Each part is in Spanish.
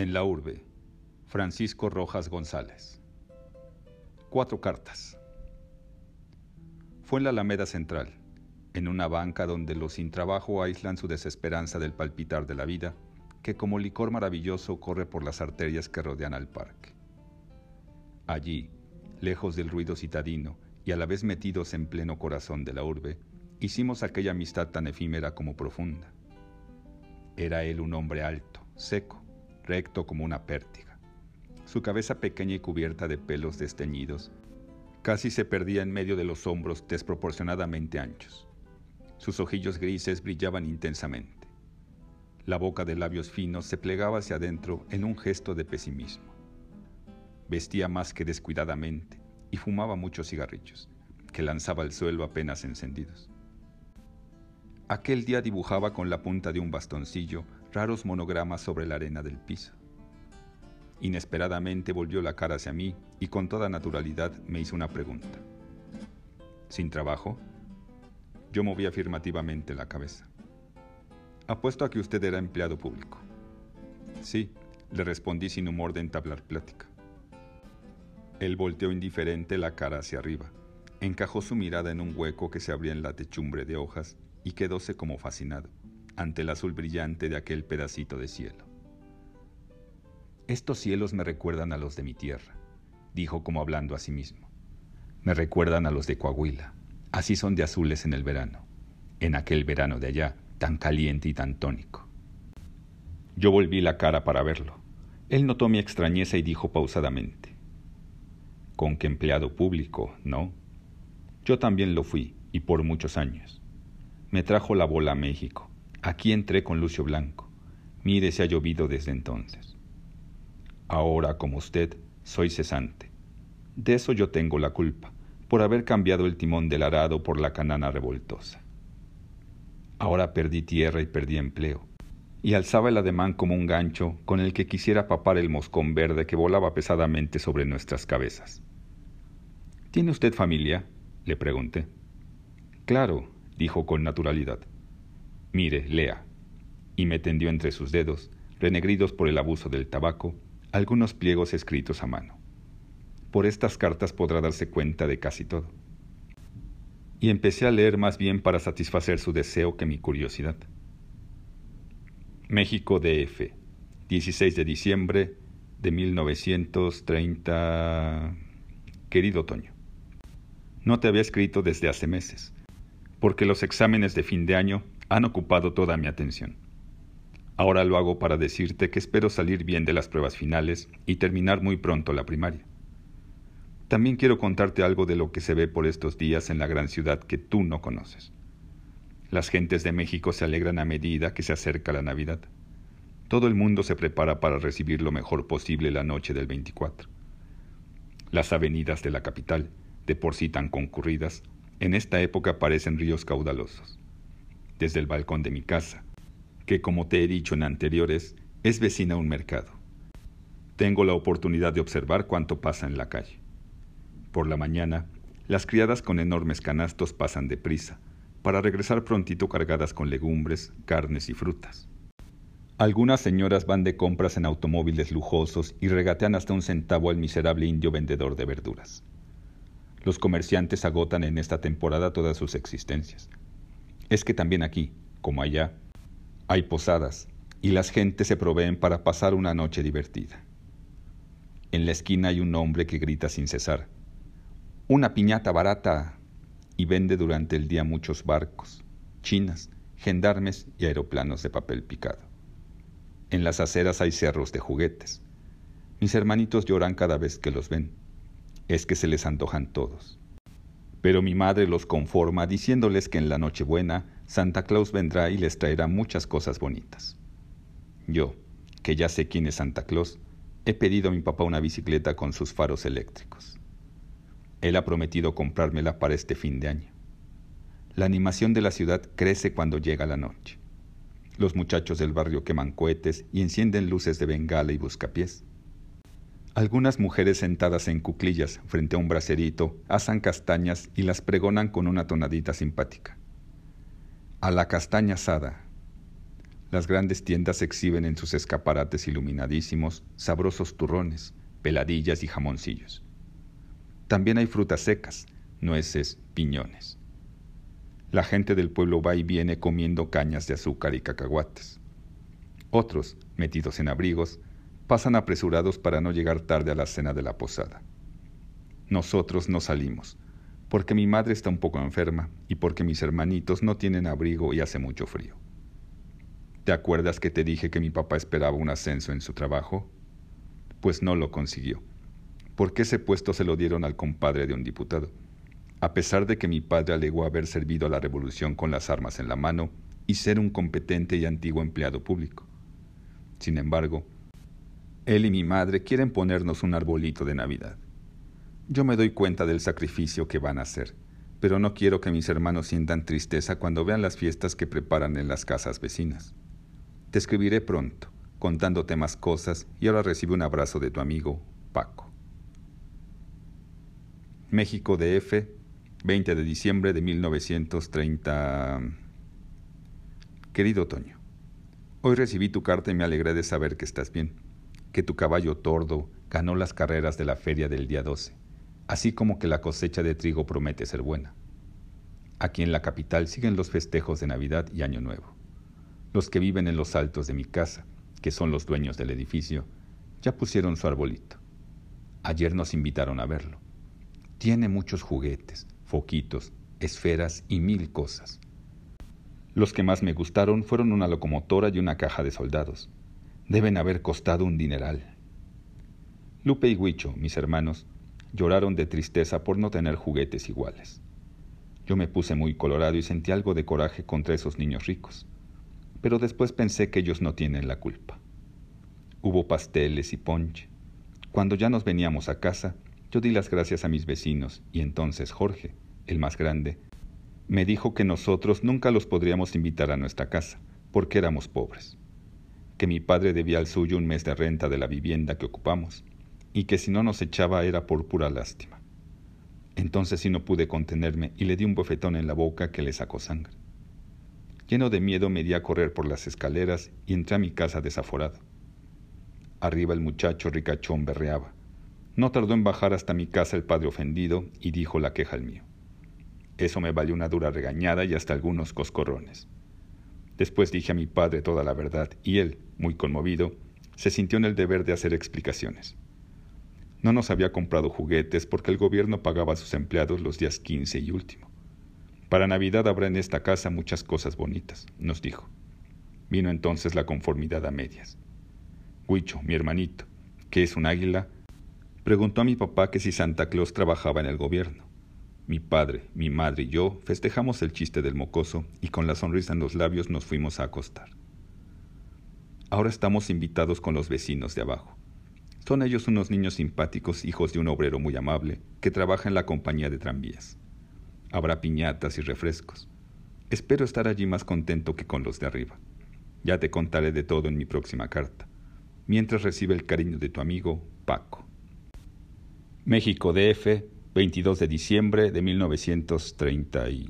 En la urbe, Francisco Rojas González. Cuatro cartas. Fue en la Alameda Central, en una banca donde los sin trabajo aíslan su desesperanza del palpitar de la vida, que como licor maravilloso corre por las arterias que rodean al parque. Allí, lejos del ruido citadino y a la vez metidos en pleno corazón de la urbe, hicimos aquella amistad tan efímera como profunda. Era él un hombre alto, seco, recto como una pértiga. Su cabeza pequeña y cubierta de pelos desteñidos casi se perdía en medio de los hombros desproporcionadamente anchos. Sus ojillos grises brillaban intensamente. La boca de labios finos se plegaba hacia adentro en un gesto de pesimismo. Vestía más que descuidadamente y fumaba muchos cigarrillos, que lanzaba al suelo apenas encendidos. Aquel día dibujaba con la punta de un bastoncillo raros monogramas sobre la arena del piso. Inesperadamente volvió la cara hacia mí y con toda naturalidad me hizo una pregunta. ¿Sin trabajo? Yo moví afirmativamente la cabeza. Apuesto a que usted era empleado público. Sí, le respondí sin humor de entablar plática. Él volteó indiferente la cara hacia arriba, encajó su mirada en un hueco que se abría en la techumbre de hojas y quedóse como fascinado ante el azul brillante de aquel pedacito de cielo. Estos cielos me recuerdan a los de mi tierra, dijo como hablando a sí mismo. Me recuerdan a los de Coahuila. Así son de azules en el verano, en aquel verano de allá, tan caliente y tan tónico. Yo volví la cara para verlo. Él notó mi extrañeza y dijo pausadamente, ¿Con qué empleado público, no? Yo también lo fui, y por muchos años. Me trajo la bola a México. Aquí entré con Lucio Blanco. Mire si ha llovido desde entonces. Ahora, como usted, soy cesante. De eso yo tengo la culpa, por haber cambiado el timón del arado por la canana revoltosa. Ahora perdí tierra y perdí empleo, y alzaba el ademán como un gancho con el que quisiera papar el moscón verde que volaba pesadamente sobre nuestras cabezas. ¿Tiene usted familia? le pregunté. Claro, dijo con naturalidad. Mire, lea. Y me tendió entre sus dedos, renegridos por el abuso del tabaco, algunos pliegos escritos a mano. Por estas cartas podrá darse cuenta de casi todo. Y empecé a leer más bien para satisfacer su deseo que mi curiosidad. México DF, 16 de diciembre de 1930. Querido Toño, no te había escrito desde hace meses, porque los exámenes de fin de año han ocupado toda mi atención. Ahora lo hago para decirte que espero salir bien de las pruebas finales y terminar muy pronto la primaria. También quiero contarte algo de lo que se ve por estos días en la gran ciudad que tú no conoces. Las gentes de México se alegran a medida que se acerca la Navidad. Todo el mundo se prepara para recibir lo mejor posible la noche del 24. Las avenidas de la capital, de por sí tan concurridas, en esta época parecen ríos caudalosos desde el balcón de mi casa, que como te he dicho en anteriores, es vecina a un mercado. Tengo la oportunidad de observar cuánto pasa en la calle. Por la mañana, las criadas con enormes canastos pasan deprisa, para regresar prontito cargadas con legumbres, carnes y frutas. Algunas señoras van de compras en automóviles lujosos y regatean hasta un centavo al miserable indio vendedor de verduras. Los comerciantes agotan en esta temporada todas sus existencias es que también aquí, como allá, hay posadas y las gentes se proveen para pasar una noche divertida. En la esquina hay un hombre que grita sin cesar, una piñata barata, y vende durante el día muchos barcos, chinas, gendarmes y aeroplanos de papel picado. En las aceras hay cerros de juguetes. Mis hermanitos lloran cada vez que los ven. Es que se les antojan todos. Pero mi madre los conforma diciéndoles que en la Nochebuena Santa Claus vendrá y les traerá muchas cosas bonitas. Yo, que ya sé quién es Santa Claus, he pedido a mi papá una bicicleta con sus faros eléctricos. Él ha prometido comprármela para este fin de año. La animación de la ciudad crece cuando llega la noche. Los muchachos del barrio queman cohetes y encienden luces de bengala y buscapiés. Algunas mujeres sentadas en cuclillas frente a un bracerito asan castañas y las pregonan con una tonadita simpática. A la castaña asada. las grandes tiendas exhiben en sus escaparates iluminadísimos sabrosos turrones, peladillas y jamoncillos. También hay frutas secas, nueces, piñones. La gente del pueblo va y viene comiendo cañas de azúcar y cacahuates. Otros, metidos en abrigos, pasan apresurados para no llegar tarde a la cena de la posada. Nosotros no salimos, porque mi madre está un poco enferma y porque mis hermanitos no tienen abrigo y hace mucho frío. ¿Te acuerdas que te dije que mi papá esperaba un ascenso en su trabajo? Pues no lo consiguió, porque ese puesto se lo dieron al compadre de un diputado, a pesar de que mi padre alegó haber servido a la revolución con las armas en la mano y ser un competente y antiguo empleado público. Sin embargo, él y mi madre quieren ponernos un arbolito de Navidad. Yo me doy cuenta del sacrificio que van a hacer, pero no quiero que mis hermanos sientan tristeza cuando vean las fiestas que preparan en las casas vecinas. Te escribiré pronto, contándote más cosas y ahora recibe un abrazo de tu amigo Paco. México DF, 20 de diciembre de 1930. Querido Toño, hoy recibí tu carta y me alegré de saber que estás bien, que tu caballo tordo ganó las carreras de la feria del día 12, así como que la cosecha de trigo promete ser buena. Aquí en la capital siguen los festejos de Navidad y Año Nuevo. Los que viven en los altos de mi casa, que son los dueños del edificio, ya pusieron su arbolito. Ayer nos invitaron a verlo. Tiene muchos juguetes, foquitos, esferas y mil cosas. Los que más me gustaron fueron una locomotora y una caja de soldados. Deben haber costado un dineral. Lupe y Huicho, mis hermanos, lloraron de tristeza por no tener juguetes iguales. Yo me puse muy colorado y sentí algo de coraje contra esos niños ricos pero después pensé que ellos no tienen la culpa. Hubo pasteles y ponche. Cuando ya nos veníamos a casa, yo di las gracias a mis vecinos y entonces Jorge, el más grande, me dijo que nosotros nunca los podríamos invitar a nuestra casa, porque éramos pobres, que mi padre debía al suyo un mes de renta de la vivienda que ocupamos, y que si no nos echaba era por pura lástima. Entonces sí no pude contenerme y le di un bofetón en la boca que le sacó sangre. Lleno de miedo me di a correr por las escaleras y entré a mi casa desaforado. Arriba el muchacho ricachón berreaba. No tardó en bajar hasta mi casa el padre ofendido y dijo la queja al mío. Eso me valió una dura regañada y hasta algunos coscorrones. Después dije a mi padre toda la verdad y él, muy conmovido, se sintió en el deber de hacer explicaciones. No nos había comprado juguetes porque el gobierno pagaba a sus empleados los días quince y último. Para Navidad habrá en esta casa muchas cosas bonitas, nos dijo. Vino entonces la conformidad a medias. Huicho, mi hermanito, que es un águila, preguntó a mi papá que si Santa Claus trabajaba en el gobierno. Mi padre, mi madre y yo festejamos el chiste del mocoso y con la sonrisa en los labios nos fuimos a acostar. Ahora estamos invitados con los vecinos de abajo. Son ellos unos niños simpáticos, hijos de un obrero muy amable, que trabaja en la compañía de tranvías. Habrá piñatas y refrescos. Espero estar allí más contento que con los de arriba. Ya te contaré de todo en mi próxima carta. Mientras recibe el cariño de tu amigo Paco. México DF, 22 de diciembre de 1930. Y...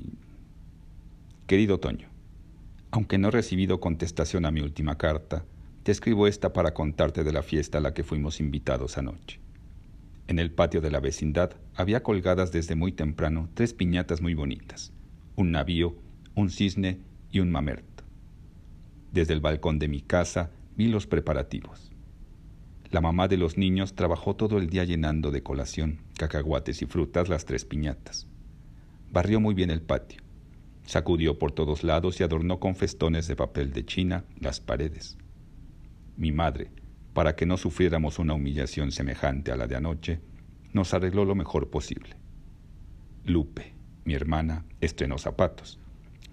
Querido Toño, aunque no he recibido contestación a mi última carta, te escribo esta para contarte de la fiesta a la que fuimos invitados anoche. En el patio de la vecindad había colgadas desde muy temprano tres piñatas muy bonitas, un navío, un cisne y un mamerto. Desde el balcón de mi casa vi los preparativos. La mamá de los niños trabajó todo el día llenando de colación, cacahuates y frutas las tres piñatas. Barrió muy bien el patio, sacudió por todos lados y adornó con festones de papel de China las paredes. Mi madre, para que no sufriéramos una humillación semejante a la de anoche, nos arregló lo mejor posible. Lupe, mi hermana, estrenó zapatos.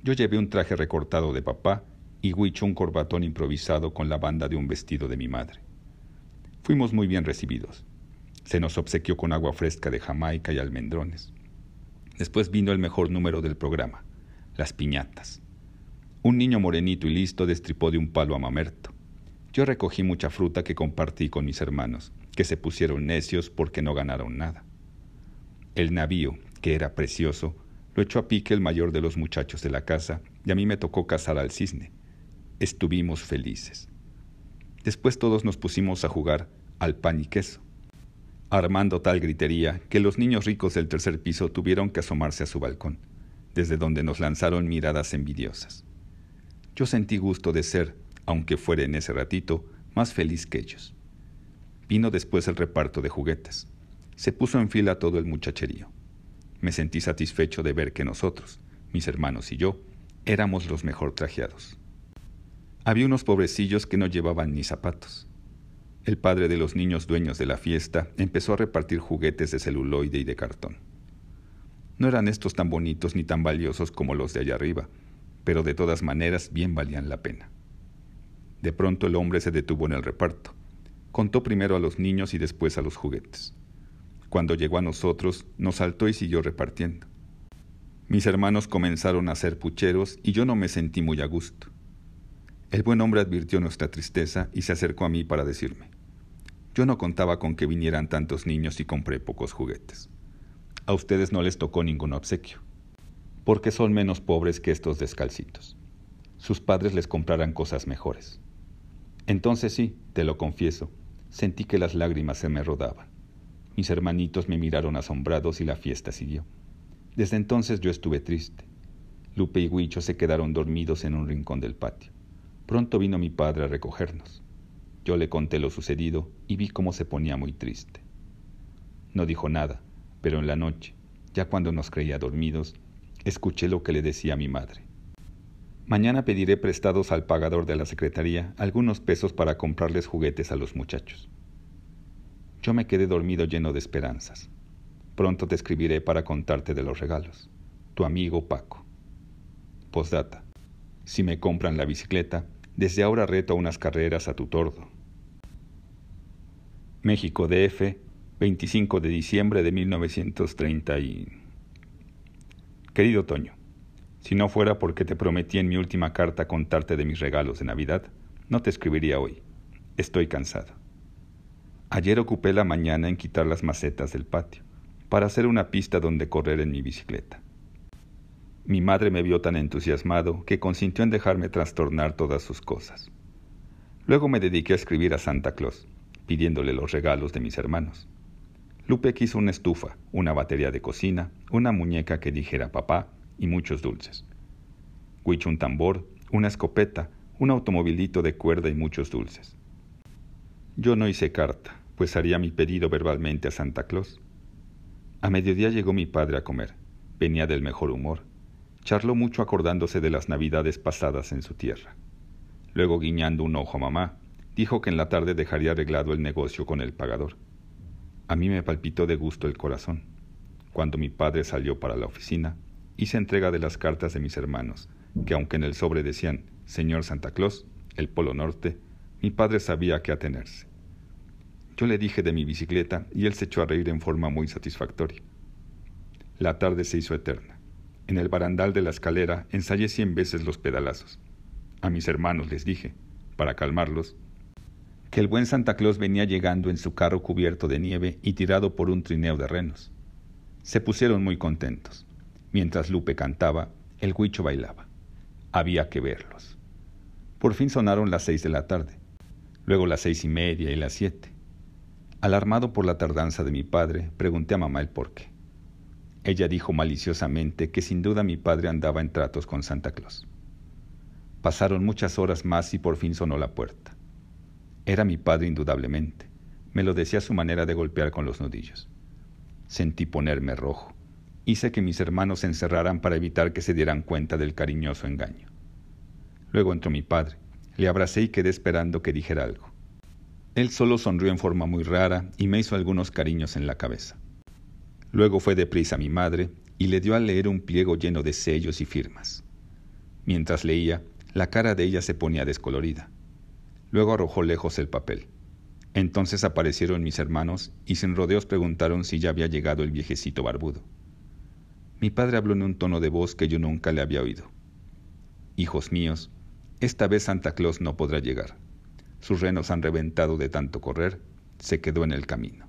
Yo llevé un traje recortado de papá y Huicho un corbatón improvisado con la banda de un vestido de mi madre. Fuimos muy bien recibidos. Se nos obsequió con agua fresca de Jamaica y almendrones. Después vino el mejor número del programa, las piñatas. Un niño morenito y listo destripó de un palo a mamerto. Yo recogí mucha fruta que compartí con mis hermanos, que se pusieron necios porque no ganaron nada. El navío, que era precioso, lo echó a pique el mayor de los muchachos de la casa y a mí me tocó cazar al cisne. Estuvimos felices. Después todos nos pusimos a jugar al pan y queso, armando tal gritería que los niños ricos del tercer piso tuvieron que asomarse a su balcón, desde donde nos lanzaron miradas envidiosas. Yo sentí gusto de ser, aunque fuera en ese ratito, más feliz que ellos. Vino después el reparto de juguetes. Se puso en fila todo el muchacherío. Me sentí satisfecho de ver que nosotros, mis hermanos y yo, éramos los mejor trajeados. Había unos pobrecillos que no llevaban ni zapatos. El padre de los niños dueños de la fiesta empezó a repartir juguetes de celuloide y de cartón. No eran estos tan bonitos ni tan valiosos como los de allá arriba, pero de todas maneras bien valían la pena. De pronto el hombre se detuvo en el reparto. Contó primero a los niños y después a los juguetes. Cuando llegó a nosotros, nos saltó y siguió repartiendo. Mis hermanos comenzaron a ser pucheros y yo no me sentí muy a gusto. El buen hombre advirtió nuestra tristeza y se acercó a mí para decirme, yo no contaba con que vinieran tantos niños y compré pocos juguetes. A ustedes no les tocó ningún obsequio, porque son menos pobres que estos descalcitos. Sus padres les comprarán cosas mejores. Entonces sí, te lo confieso, sentí que las lágrimas se me rodaban. Mis hermanitos me miraron asombrados y la fiesta siguió. Desde entonces yo estuve triste. Lupe y Huicho se quedaron dormidos en un rincón del patio. Pronto vino mi padre a recogernos. Yo le conté lo sucedido y vi cómo se ponía muy triste. No dijo nada, pero en la noche, ya cuando nos creía dormidos, escuché lo que le decía mi madre. Mañana pediré prestados al pagador de la secretaría algunos pesos para comprarles juguetes a los muchachos. Yo me quedé dormido lleno de esperanzas. Pronto te escribiré para contarte de los regalos. Tu amigo Paco. Postdata. Si me compran la bicicleta, desde ahora reto unas carreras a tu tordo. México DF, 25 de diciembre de 1930 y... Querido Toño, si no fuera porque te prometí en mi última carta contarte de mis regalos de Navidad, no te escribiría hoy. Estoy cansado. Ayer ocupé la mañana en quitar las macetas del patio, para hacer una pista donde correr en mi bicicleta. Mi madre me vio tan entusiasmado que consintió en dejarme trastornar todas sus cosas. Luego me dediqué a escribir a Santa Claus, pidiéndole los regalos de mis hermanos. Lupe quiso una estufa, una batería de cocina, una muñeca que dijera papá y muchos dulces. Huicho un tambor, una escopeta, un automovilito de cuerda y muchos dulces. Yo no hice carta, pues haría mi pedido verbalmente a Santa Claus. A mediodía llegó mi padre a comer. Venía del mejor humor Charló mucho acordándose de las navidades pasadas en su tierra. Luego, guiñando un ojo a mamá, dijo que en la tarde dejaría arreglado el negocio con el pagador. A mí me palpitó de gusto el corazón. Cuando mi padre salió para la oficina, hice entrega de las cartas de mis hermanos, que aunque en el sobre decían Señor Santa Claus, el Polo Norte, mi padre sabía qué atenerse. Yo le dije de mi bicicleta y él se echó a reír en forma muy satisfactoria. La tarde se hizo eterna. En el barandal de la escalera ensayé cien veces los pedalazos. A mis hermanos les dije, para calmarlos, que el buen Santa Claus venía llegando en su carro cubierto de nieve y tirado por un trineo de renos. Se pusieron muy contentos. Mientras Lupe cantaba, el huicho bailaba. Había que verlos. Por fin sonaron las seis de la tarde, luego las seis y media y las siete. Alarmado por la tardanza de mi padre, pregunté a mamá el por qué. Ella dijo maliciosamente que sin duda mi padre andaba en tratos con Santa Claus. Pasaron muchas horas más y por fin sonó la puerta. Era mi padre indudablemente. Me lo decía su manera de golpear con los nudillos. Sentí ponerme rojo. Hice que mis hermanos se encerraran para evitar que se dieran cuenta del cariñoso engaño. Luego entró mi padre. Le abracé y quedé esperando que dijera algo. Él solo sonrió en forma muy rara y me hizo algunos cariños en la cabeza. Luego fue deprisa mi madre y le dio a leer un pliego lleno de sellos y firmas. Mientras leía, la cara de ella se ponía descolorida. Luego arrojó lejos el papel. Entonces aparecieron mis hermanos y sin rodeos preguntaron si ya había llegado el viejecito barbudo. Mi padre habló en un tono de voz que yo nunca le había oído. Hijos míos, esta vez Santa Claus no podrá llegar. Sus renos han reventado de tanto correr, se quedó en el camino.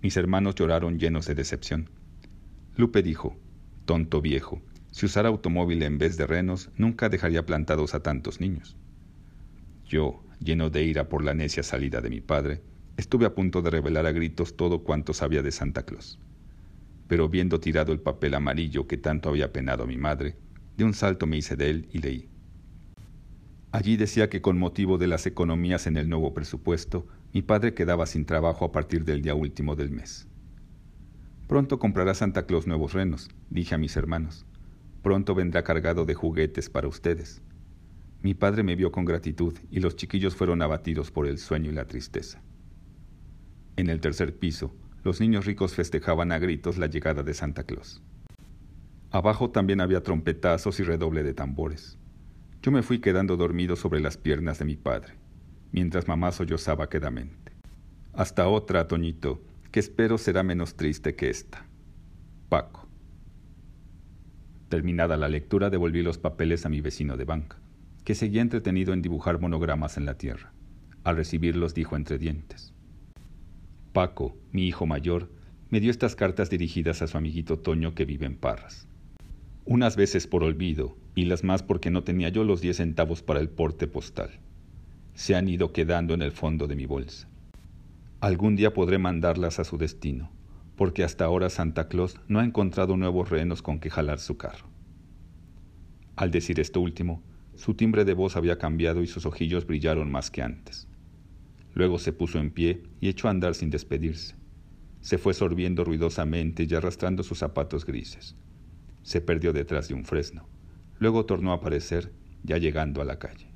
Mis hermanos lloraron llenos de decepción. Lupe dijo, Tonto viejo, Si usara automóvil en vez de renos, nunca dejaría plantados a tantos niños. Yo, lleno de ira por la necia salida de mi padre, estuve a punto de revelar a gritos todo cuanto sabía de Santa Claus. Pero viendo tirado el papel amarillo que tanto había penado a mi madre, de un salto me hice de él y leí. Allí decía que con motivo de las economías en el nuevo presupuesto, mi padre quedaba sin trabajo a partir del día último del mes. Pronto comprará Santa Claus nuevos renos, dije a mis hermanos. Pronto vendrá cargado de juguetes para ustedes. Mi padre me vio con gratitud y los chiquillos fueron abatidos por el sueño y la tristeza. En el tercer piso, los niños ricos festejaban a gritos la llegada de Santa Claus. Abajo también había trompetazos y redoble de tambores. Yo me fui quedando dormido sobre las piernas de mi padre, mientras mamá sollozaba quedamente. Hasta otra, Toñito, que espero será menos triste que esta. Paco. Terminada la lectura, devolví los papeles a mi vecino de banca, que seguía entretenido en dibujar monogramas en la tierra. Al recibirlos dijo entre dientes. Paco, mi hijo mayor, me dio estas cartas dirigidas a su amiguito Toño que vive en Parras. Unas veces por olvido, y las más porque no tenía yo los diez centavos para el porte postal. Se han ido quedando en el fondo de mi bolsa. Algún día podré mandarlas a su destino, porque hasta ahora Santa Claus no ha encontrado nuevos renos con que jalar su carro. Al decir esto último, su timbre de voz había cambiado y sus ojillos brillaron más que antes. Luego se puso en pie y echó a andar sin despedirse. Se fue sorbiendo ruidosamente y arrastrando sus zapatos grises. Se perdió detrás de un fresno. Luego tornó a aparecer, ya llegando a la calle.